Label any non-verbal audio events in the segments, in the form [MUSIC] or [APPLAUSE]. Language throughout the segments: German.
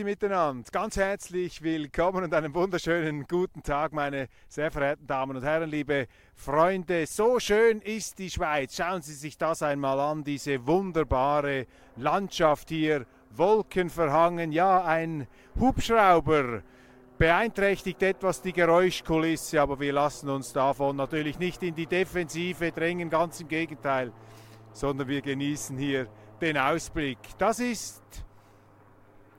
Grüezi miteinander, ganz herzlich willkommen und einen wunderschönen guten Tag, meine sehr verehrten Damen und Herren, liebe Freunde. So schön ist die Schweiz. Schauen Sie sich das einmal an, diese wunderbare Landschaft hier, Wolken verhangen, ja, ein Hubschrauber beeinträchtigt etwas die Geräuschkulisse, aber wir lassen uns davon natürlich nicht in die Defensive drängen, ganz im Gegenteil, sondern wir genießen hier den Ausblick. Das ist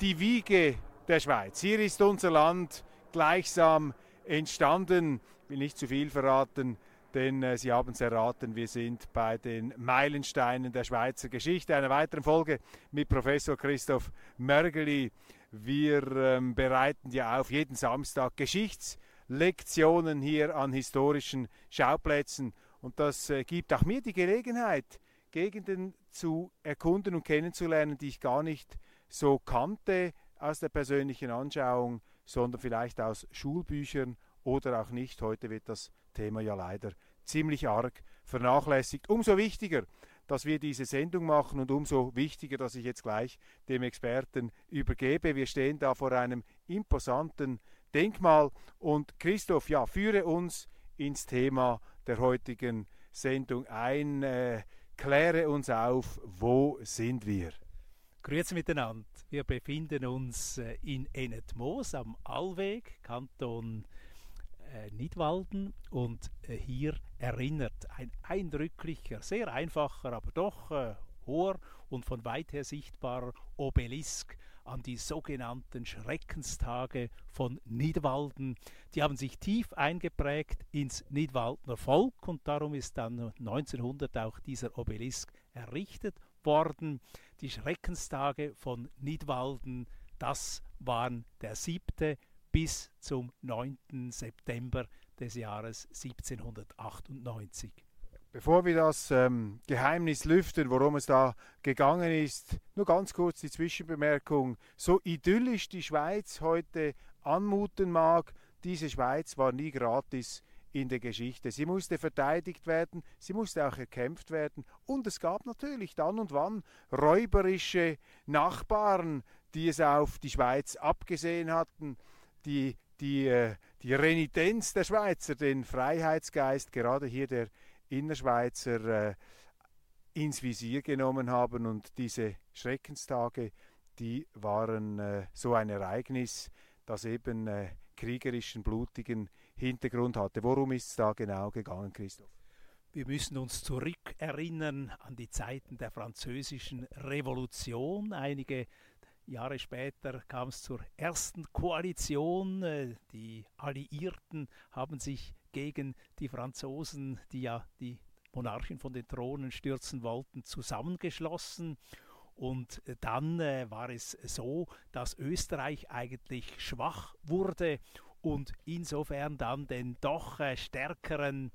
die Wiege der Schweiz. Hier ist unser Land gleichsam entstanden. Ich will nicht zu viel verraten, denn äh, Sie haben es erraten, wir sind bei den Meilensteinen der Schweizer Geschichte. Einer weiteren Folge mit Professor Christoph Mörgeli. Wir ähm, bereiten ja auf jeden Samstag Geschichtslektionen hier an historischen Schauplätzen und das äh, gibt auch mir die Gelegenheit, Gegenden zu erkunden und kennenzulernen, die ich gar nicht so kannte aus der persönlichen Anschauung, sondern vielleicht aus Schulbüchern oder auch nicht. Heute wird das Thema ja leider ziemlich arg vernachlässigt. Umso wichtiger, dass wir diese Sendung machen und umso wichtiger, dass ich jetzt gleich dem Experten übergebe. Wir stehen da vor einem imposanten Denkmal und Christoph, ja, führe uns ins Thema der heutigen Sendung ein. Äh, kläre uns auf, wo sind wir? Grüezi miteinander. Wir befinden uns äh, in Enetmoos am Allweg, Kanton äh, Nidwalden und äh, hier erinnert ein eindrücklicher, sehr einfacher, aber doch hoher und von weit her sichtbarer Obelisk an die sogenannten Schreckenstage von Nidwalden. Die haben sich tief eingeprägt ins Nidwaldner Volk und darum ist dann 1900 auch dieser Obelisk errichtet worden. Die Schreckenstage von Nidwalden, das waren der 7. bis zum 9. September des Jahres 1798. Bevor wir das ähm, Geheimnis lüften, worum es da gegangen ist, nur ganz kurz die Zwischenbemerkung. So idyllisch die Schweiz heute anmuten mag, diese Schweiz war nie gratis in der Geschichte. Sie musste verteidigt werden, sie musste auch erkämpft werden und es gab natürlich dann und wann räuberische Nachbarn, die es auf die Schweiz abgesehen hatten, die die, äh, die Renitenz der Schweizer, den Freiheitsgeist, gerade hier der Innerschweizer, äh, ins Visier genommen haben und diese Schreckenstage, die waren äh, so ein Ereignis, das eben kriegerischen, blutigen Hintergrund hatte. Worum ist es da genau gegangen, Christoph? Wir müssen uns zurückerinnern an die Zeiten der französischen Revolution. Einige Jahre später kam es zur ersten Koalition. Äh, die Alliierten haben sich gegen die Franzosen, die ja die Monarchen von den Thronen stürzen wollten, zusammengeschlossen. Und dann äh, war es so, dass Österreich eigentlich schwach wurde und insofern dann den doch äh, stärkeren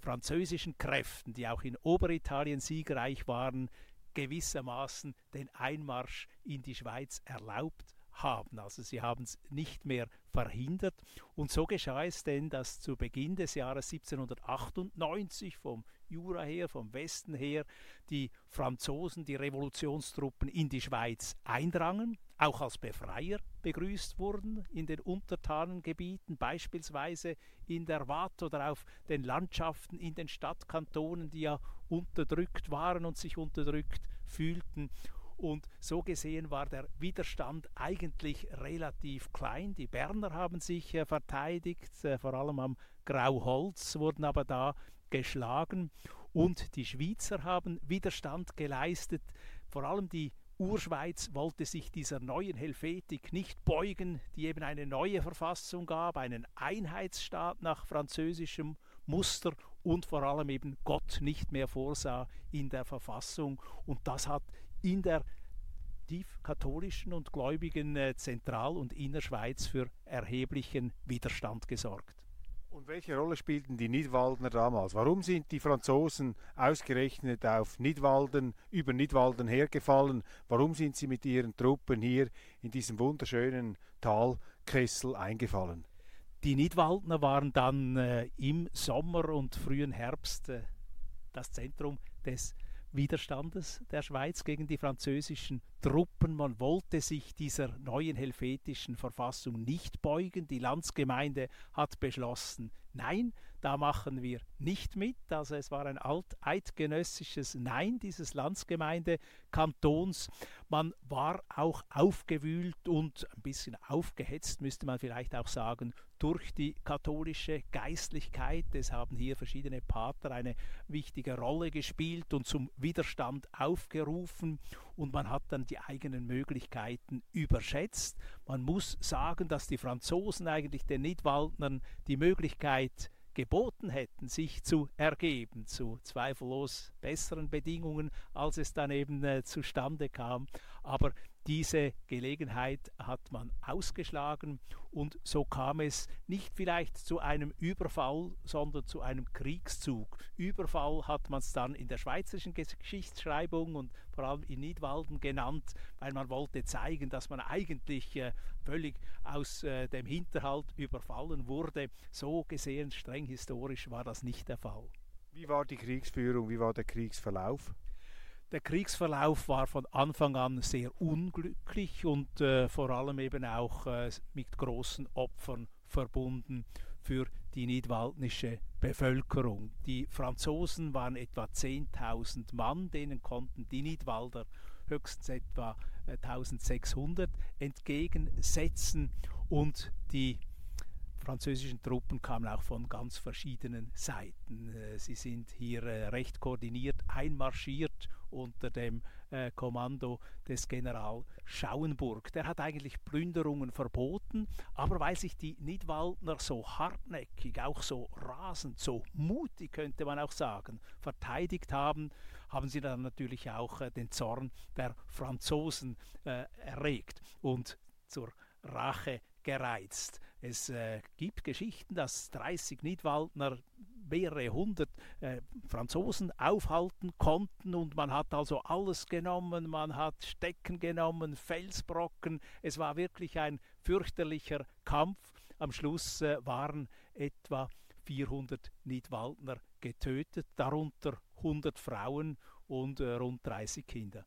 französischen Kräften, die auch in Oberitalien siegreich waren, gewissermaßen den Einmarsch in die Schweiz erlaubt haben. Also sie haben es nicht mehr verhindert. Und so geschah es denn, dass zu Beginn des Jahres 1798 vom Jura her, vom Westen her, die Franzosen, die Revolutionstruppen in die Schweiz eindrangen, auch als Befreier begrüßt wurden in den Untertanengebieten, beispielsweise in der Watt oder auf den Landschaften in den Stadtkantonen, die ja unterdrückt waren und sich unterdrückt fühlten. Und so gesehen war der Widerstand eigentlich relativ klein. Die Berner haben sich äh, verteidigt, äh, vor allem am Grauholz, wurden aber da geschlagen. Und die Schweizer haben Widerstand geleistet. Vor allem die Urschweiz wollte sich dieser neuen Helvetik nicht beugen, die eben eine neue Verfassung gab, einen Einheitsstaat nach französischem Muster und vor allem eben Gott nicht mehr vorsah in der Verfassung. Und das hat in der tief katholischen und gläubigen äh, Zentral- und Innerschweiz für erheblichen Widerstand gesorgt. Und welche Rolle spielten die Nidwaldner damals? Warum sind die Franzosen ausgerechnet auf Nidwalden, über Nidwalden hergefallen? Warum sind sie mit ihren Truppen hier in diesem wunderschönen Talkessel eingefallen? Die Nidwaldner waren dann äh, im Sommer und frühen Herbst äh, das Zentrum des Widerstandes der Schweiz gegen die französischen Truppen. Man wollte sich dieser neuen helvetischen Verfassung nicht beugen. Die Landsgemeinde hat beschlossen, nein, da machen wir nicht mit. Also es war ein alteidgenössisches Nein dieses Landsgemeindekantons. Man war auch aufgewühlt und ein bisschen aufgehetzt, müsste man vielleicht auch sagen, durch die katholische Geistlichkeit. Es haben hier verschiedene Pater eine wichtige Rolle gespielt und zum Widerstand aufgerufen und man hat dann die eigenen Möglichkeiten überschätzt. Man muss sagen, dass die Franzosen eigentlich den Nidwaldnern die Möglichkeit geboten hätten, sich zu ergeben zu zweifellos besseren Bedingungen, als es dann eben äh, zustande kam. Aber diese Gelegenheit hat man ausgeschlagen und so kam es nicht vielleicht zu einem Überfall, sondern zu einem Kriegszug. Überfall hat man es dann in der schweizerischen Geschichtsschreibung und vor allem in Nidwalden genannt, weil man wollte zeigen, dass man eigentlich äh, völlig aus äh, dem Hinterhalt überfallen wurde. So gesehen, streng historisch, war das nicht der Fall. Wie war die Kriegsführung, wie war der Kriegsverlauf? Der Kriegsverlauf war von Anfang an sehr unglücklich und äh, vor allem eben auch äh, mit großen Opfern verbunden für die nidwaldnische Bevölkerung. Die Franzosen waren etwa 10.000 Mann, denen konnten die Nidwalder höchstens etwa 1600 äh, entgegensetzen und die französischen Truppen kamen auch von ganz verschiedenen Seiten. Äh, sie sind hier äh, recht koordiniert einmarschiert unter dem äh, Kommando des General Schauenburg. Der hat eigentlich Plünderungen verboten, aber weil sich die Nidwaldner so hartnäckig, auch so rasend, so mutig könnte man auch sagen, verteidigt haben, haben sie dann natürlich auch den Zorn der Franzosen erregt und zur Rache gereizt. Es äh, gibt Geschichten, dass 30 Nidwaldner mehrere hundert äh, Franzosen aufhalten konnten und man hat also alles genommen, man hat Stecken genommen, Felsbrocken. Es war wirklich ein fürchterlicher Kampf. Am Schluss äh, waren etwa 400 Nidwaldner getötet, darunter 100 Frauen und äh, rund 30 Kinder.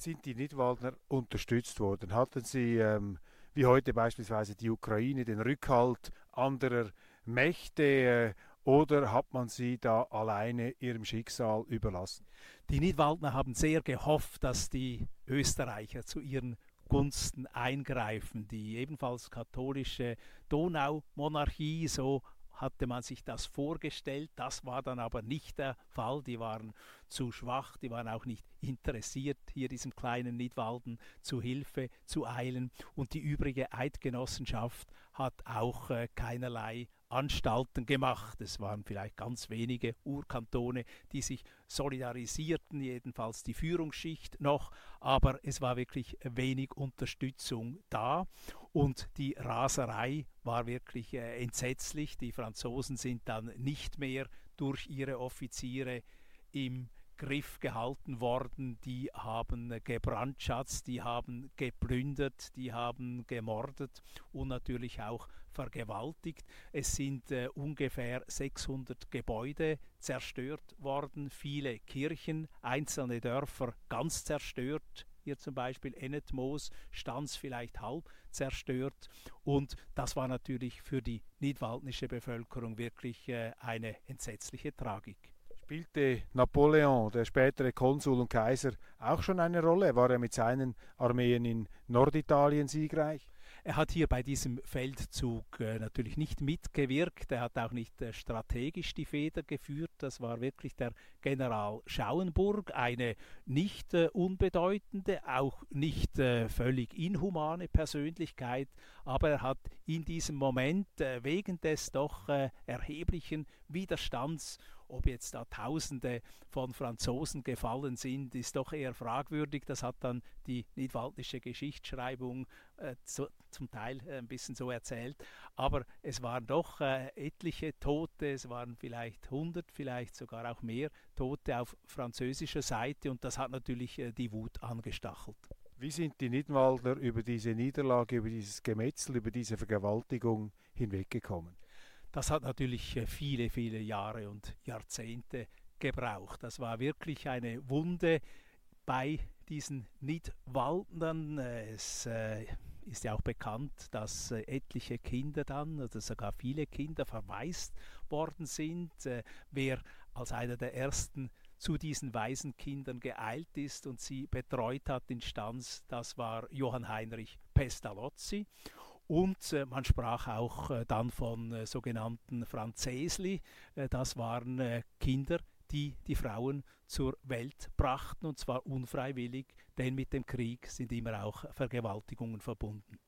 Sind die Nidwaldner unterstützt worden? Hatten sie, ähm, wie heute beispielsweise die Ukraine, den Rückhalt anderer Mächte äh, oder hat man sie da alleine ihrem Schicksal überlassen? Die Nidwaldner haben sehr gehofft, dass die Österreicher zu ihren Gunsten eingreifen. Die ebenfalls katholische Donaumonarchie, so hatte man sich das vorgestellt. Das war dann aber nicht der Fall. Die waren zu schwach, die waren auch nicht interessiert, hier diesem kleinen Nidwalden zu Hilfe zu eilen. Und die übrige Eidgenossenschaft hat auch äh, keinerlei Anstalten gemacht. Es waren vielleicht ganz wenige Urkantone, die sich solidarisierten, jedenfalls die Führungsschicht noch, aber es war wirklich wenig Unterstützung da und die Raserei war wirklich äh, entsetzlich. Die Franzosen sind dann nicht mehr durch ihre Offiziere im Griff gehalten worden, die haben gebrandschatzt, die haben geplündert, die haben gemordet und natürlich auch vergewaltigt. Es sind äh, ungefähr 600 Gebäude zerstört worden, viele Kirchen, einzelne Dörfer ganz zerstört. Hier zum Beispiel Ennetmoos, Stanz vielleicht halb zerstört. Und das war natürlich für die nidwaldnische Bevölkerung wirklich äh, eine entsetzliche Tragik. Spielte Napoleon, der spätere Konsul und Kaiser, auch schon eine Rolle? War er mit seinen Armeen in Norditalien siegreich? Er hat hier bei diesem Feldzug äh, natürlich nicht mitgewirkt, er hat auch nicht äh, strategisch die Feder geführt, das war wirklich der General Schauenburg, eine nicht äh, unbedeutende, auch nicht äh, völlig inhumane Persönlichkeit, aber er hat in diesem Moment äh, wegen des doch äh, erheblichen Widerstands ob jetzt da Tausende von Franzosen gefallen sind, ist doch eher fragwürdig. Das hat dann die nidwaldische Geschichtsschreibung äh, zu, zum Teil äh, ein bisschen so erzählt. Aber es waren doch äh, etliche Tote, es waren vielleicht 100, vielleicht sogar auch mehr Tote auf französischer Seite und das hat natürlich äh, die Wut angestachelt. Wie sind die Nidwaldner über diese Niederlage, über dieses Gemetzel, über diese Vergewaltigung hinweggekommen? Das hat natürlich äh, viele, viele Jahre und Jahrzehnte gebraucht. Das war wirklich eine Wunde bei diesen Nidwaldnern. Es äh, ist ja auch bekannt, dass äh, etliche Kinder dann, oder sogar viele Kinder verwaist worden sind. Wer als einer der ersten zu diesen Waisenkindern geeilt ist und sie betreut hat in Stanz, das war Johann Heinrich Pestalozzi. Und äh, man sprach auch äh, dann von äh, sogenannten Franzesli. Äh, das waren äh, Kinder, die die Frauen zur Welt brachten, und zwar unfreiwillig, denn mit dem Krieg sind immer auch Vergewaltigungen verbunden.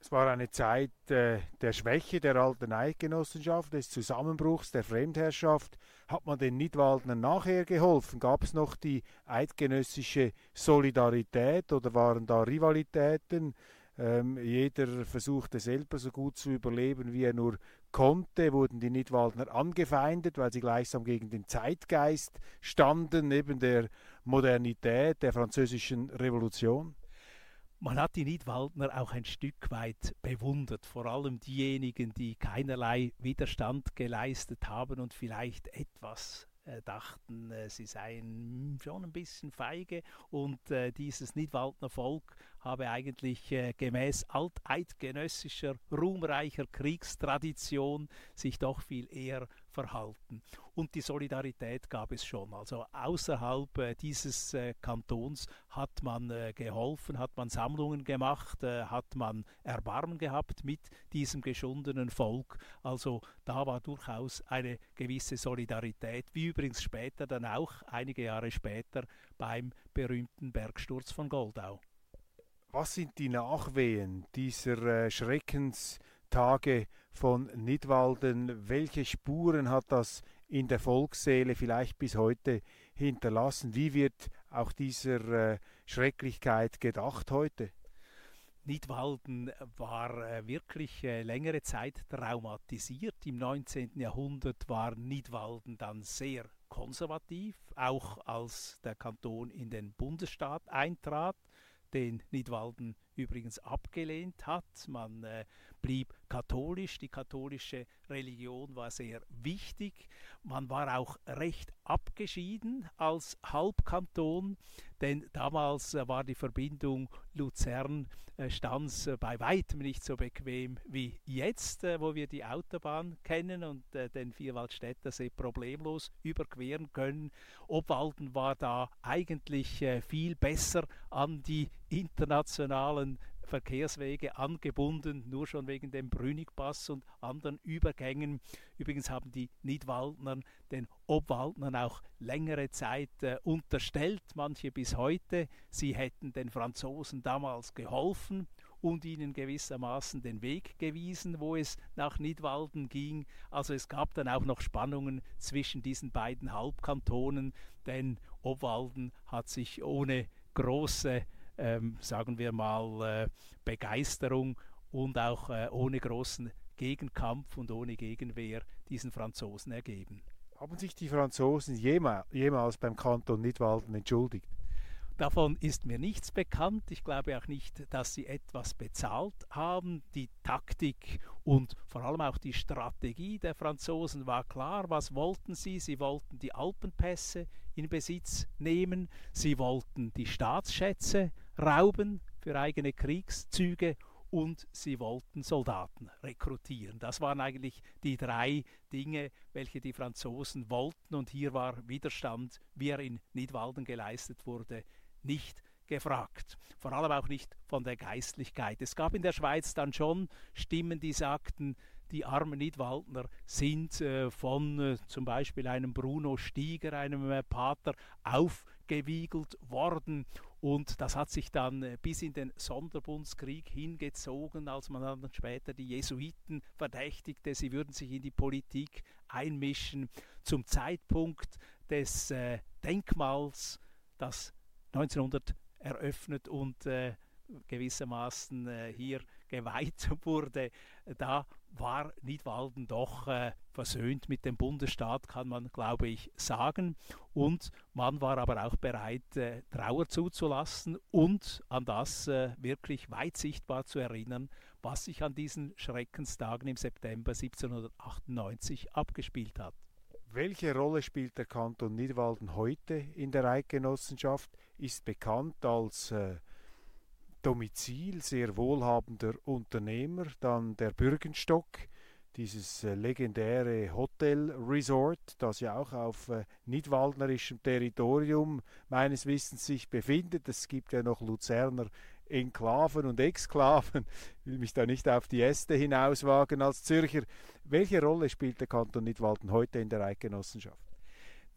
Es war eine Zeit äh, der Schwäche der alten Eidgenossenschaft, des Zusammenbruchs, der Fremdherrschaft. Hat man den Nidwaldnern nachher geholfen? Gab es noch die eidgenössische Solidarität oder waren da Rivalitäten? Ähm, jeder versuchte selber so gut zu überleben, wie er nur konnte, wurden die Nidwaldner angefeindet, weil sie gleichsam gegen den Zeitgeist standen, neben der Modernität der französischen Revolution. Man hat die Nidwaldner auch ein Stück weit bewundert, vor allem diejenigen, die keinerlei Widerstand geleistet haben und vielleicht etwas äh, dachten, äh, sie seien schon ein bisschen feige und äh, dieses Nidwaldner Volk habe eigentlich äh, gemäß alteidgenössischer, ruhmreicher Kriegstradition sich doch viel eher verhalten. Und die Solidarität gab es schon. Also außerhalb äh, dieses äh, Kantons hat man äh, geholfen, hat man Sammlungen gemacht, äh, hat man Erbarmen gehabt mit diesem geschundenen Volk. Also da war durchaus eine gewisse Solidarität, wie übrigens später dann auch, einige Jahre später, beim berühmten Bergsturz von Goldau. Was sind die Nachwehen dieser äh, Schreckenstage von Nidwalden? Welche Spuren hat das in der Volksseele vielleicht bis heute hinterlassen? Wie wird auch dieser äh, Schrecklichkeit gedacht heute? Nidwalden war äh, wirklich äh, längere Zeit traumatisiert. Im 19. Jahrhundert war Nidwalden dann sehr konservativ, auch als der Kanton in den Bundesstaat eintrat den Nidwalden übrigens abgelehnt hat. Man äh, blieb katholisch, die katholische Religion war sehr wichtig. Man war auch recht abgeschieden als Halbkanton, denn damals äh, war die Verbindung Luzern-Stanz äh, bei weitem nicht so bequem wie jetzt, äh, wo wir die Autobahn kennen und den Vierwaldstättersee problemlos überqueren können. Obwalden war da eigentlich viel besser an die internationalen Verkehrswege angebunden, nur schon wegen dem Brünigpass und anderen Übergängen. Übrigens haben die Nidwaldnern den Obwaldnern auch längere Zeit äh, unterstellt, manche bis heute, sie hätten den Franzosen damals geholfen und ihnen gewissermaßen den Weg gewiesen, wo es nach Nidwalden ging. Also es gab dann auch noch Spannungen zwischen diesen beiden Halbkantonen, denn Obwalden hat sich ohne große, ähm, sagen wir mal, äh, Begeisterung und auch äh, ohne großen Gegenkampf und ohne Gegenwehr diesen Franzosen ergeben. Haben sich die Franzosen jemals beim Kanton Nidwalden entschuldigt? Davon ist mir nichts bekannt. Ich glaube auch nicht, dass sie etwas bezahlt haben. Die Taktik und vor allem auch die Strategie der Franzosen war klar. Was wollten sie? Sie wollten die Alpenpässe in Besitz nehmen. Sie wollten die Staatsschätze rauben für eigene Kriegszüge und sie wollten Soldaten rekrutieren. Das waren eigentlich die drei Dinge, welche die Franzosen wollten und hier war Widerstand, wie er in Nidwalden geleistet wurde, nicht gefragt. Vor allem auch nicht von der Geistlichkeit. Es gab in der Schweiz dann schon Stimmen, die sagten, die armen Nidwaldner sind äh, von äh, zum Beispiel einem Bruno Stieger, einem äh, Pater, aufgewiegelt worden. Und das hat sich dann äh, bis in den Sonderbundskrieg hingezogen, als man dann später die Jesuiten verdächtigte, sie würden sich in die Politik einmischen. Zum Zeitpunkt des äh, Denkmals, das 1900 eröffnet und äh, gewissermaßen äh, hier geweiht [LAUGHS] wurde, da war Nidwalden doch äh, versöhnt mit dem Bundesstaat, kann man, glaube ich, sagen. Und man war aber auch bereit, äh, Trauer zuzulassen und an das äh, wirklich weit sichtbar zu erinnern, was sich an diesen Schreckenstagen im September 1798 abgespielt hat. Welche Rolle spielt der Kanton Nidwalden heute in der Eidgenossenschaft? Ist bekannt als äh, Domizil sehr wohlhabender Unternehmer, dann der Bürgenstock, dieses äh, legendäre Hotel Resort, das ja auch auf äh, nidwaldnerischem Territorium meines Wissens sich befindet. Es gibt ja noch Luzerner Enklaven und Exklaven. Ich will mich da nicht auf die Äste hinauswagen als Zürcher. Welche Rolle spielt der Kanton Nidwalden heute in der Eidgenossenschaft?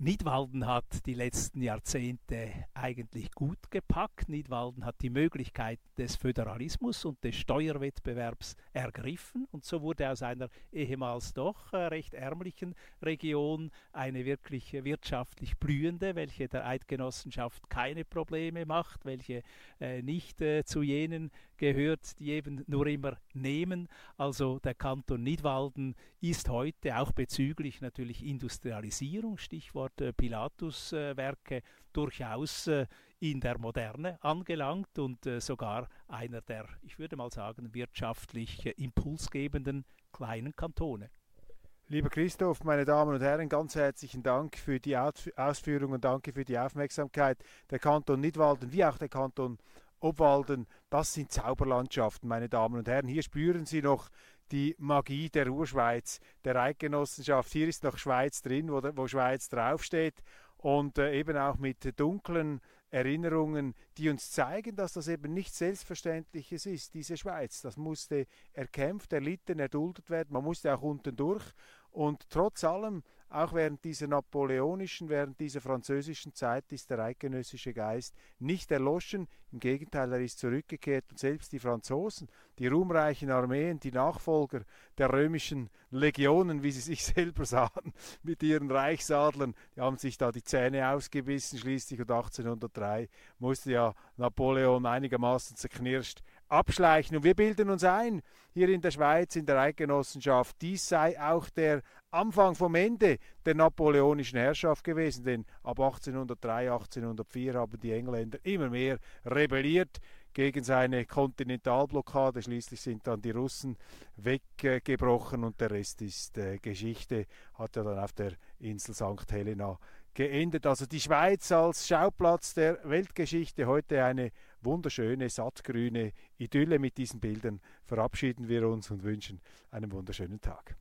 Nidwalden hat die letzten Jahrzehnte eigentlich gut gepackt. Nidwalden hat die Möglichkeit des Föderalismus und des Steuerwettbewerbs ergriffen und so wurde aus einer ehemals doch äh, recht ärmlichen Region eine wirklich wirtschaftlich blühende, welche der Eidgenossenschaft keine Probleme macht, welche äh, nicht äh, zu jenen gehört, die eben nur immer nehmen. Also der Kanton Nidwalden ist heute auch bezüglich natürlich Industrialisierung, Stichwort äh, Pilatus-Werke, durchaus äh, in der Moderne angelangt und äh, sogar einer der, ich würde mal sagen, wirtschaftlich impulsgebenden kleinen Kantone. Lieber Christoph, meine Damen und Herren, ganz herzlichen Dank für die Ausführungen, danke für die Aufmerksamkeit. Der Kanton Nidwalden wie auch der Kanton Obwalden, das sind Zauberlandschaften, meine Damen und Herren. Hier spüren Sie noch die Magie der Urschweiz, der Eidgenossenschaft. Hier ist noch Schweiz drin, wo, wo Schweiz draufsteht und äh, eben auch mit dunklen Erinnerungen, die uns zeigen, dass das eben nichts Selbstverständliches ist, diese Schweiz. Das musste erkämpft, erlitten, erduldet werden. Man musste auch unten durch. Und trotz allem auch während dieser napoleonischen, während dieser französischen Zeit ist der eidgenössische Geist nicht erloschen, im Gegenteil, er ist zurückgekehrt. Und selbst die Franzosen, die ruhmreichen Armeen, die Nachfolger der römischen Legionen, wie sie sich [LAUGHS] selber sahen, mit ihren Reichsadlern, die haben sich da die Zähne ausgebissen schließlich. Und 1803 musste ja Napoleon einigermaßen zerknirscht abschleichen. Und wir bilden uns ein, hier in der Schweiz, in der Eidgenossenschaft, dies sei auch der Anfang vom Ende der napoleonischen Herrschaft gewesen, denn ab 1803, 1804 haben die Engländer immer mehr rebelliert gegen seine Kontinentalblockade. Schließlich sind dann die Russen weggebrochen und der Rest ist äh, Geschichte. Hat er dann auf der Insel St. Helena geendet. Also die Schweiz als Schauplatz der Weltgeschichte. Heute eine wunderschöne, sattgrüne Idylle mit diesen Bildern. Verabschieden wir uns und wünschen einen wunderschönen Tag.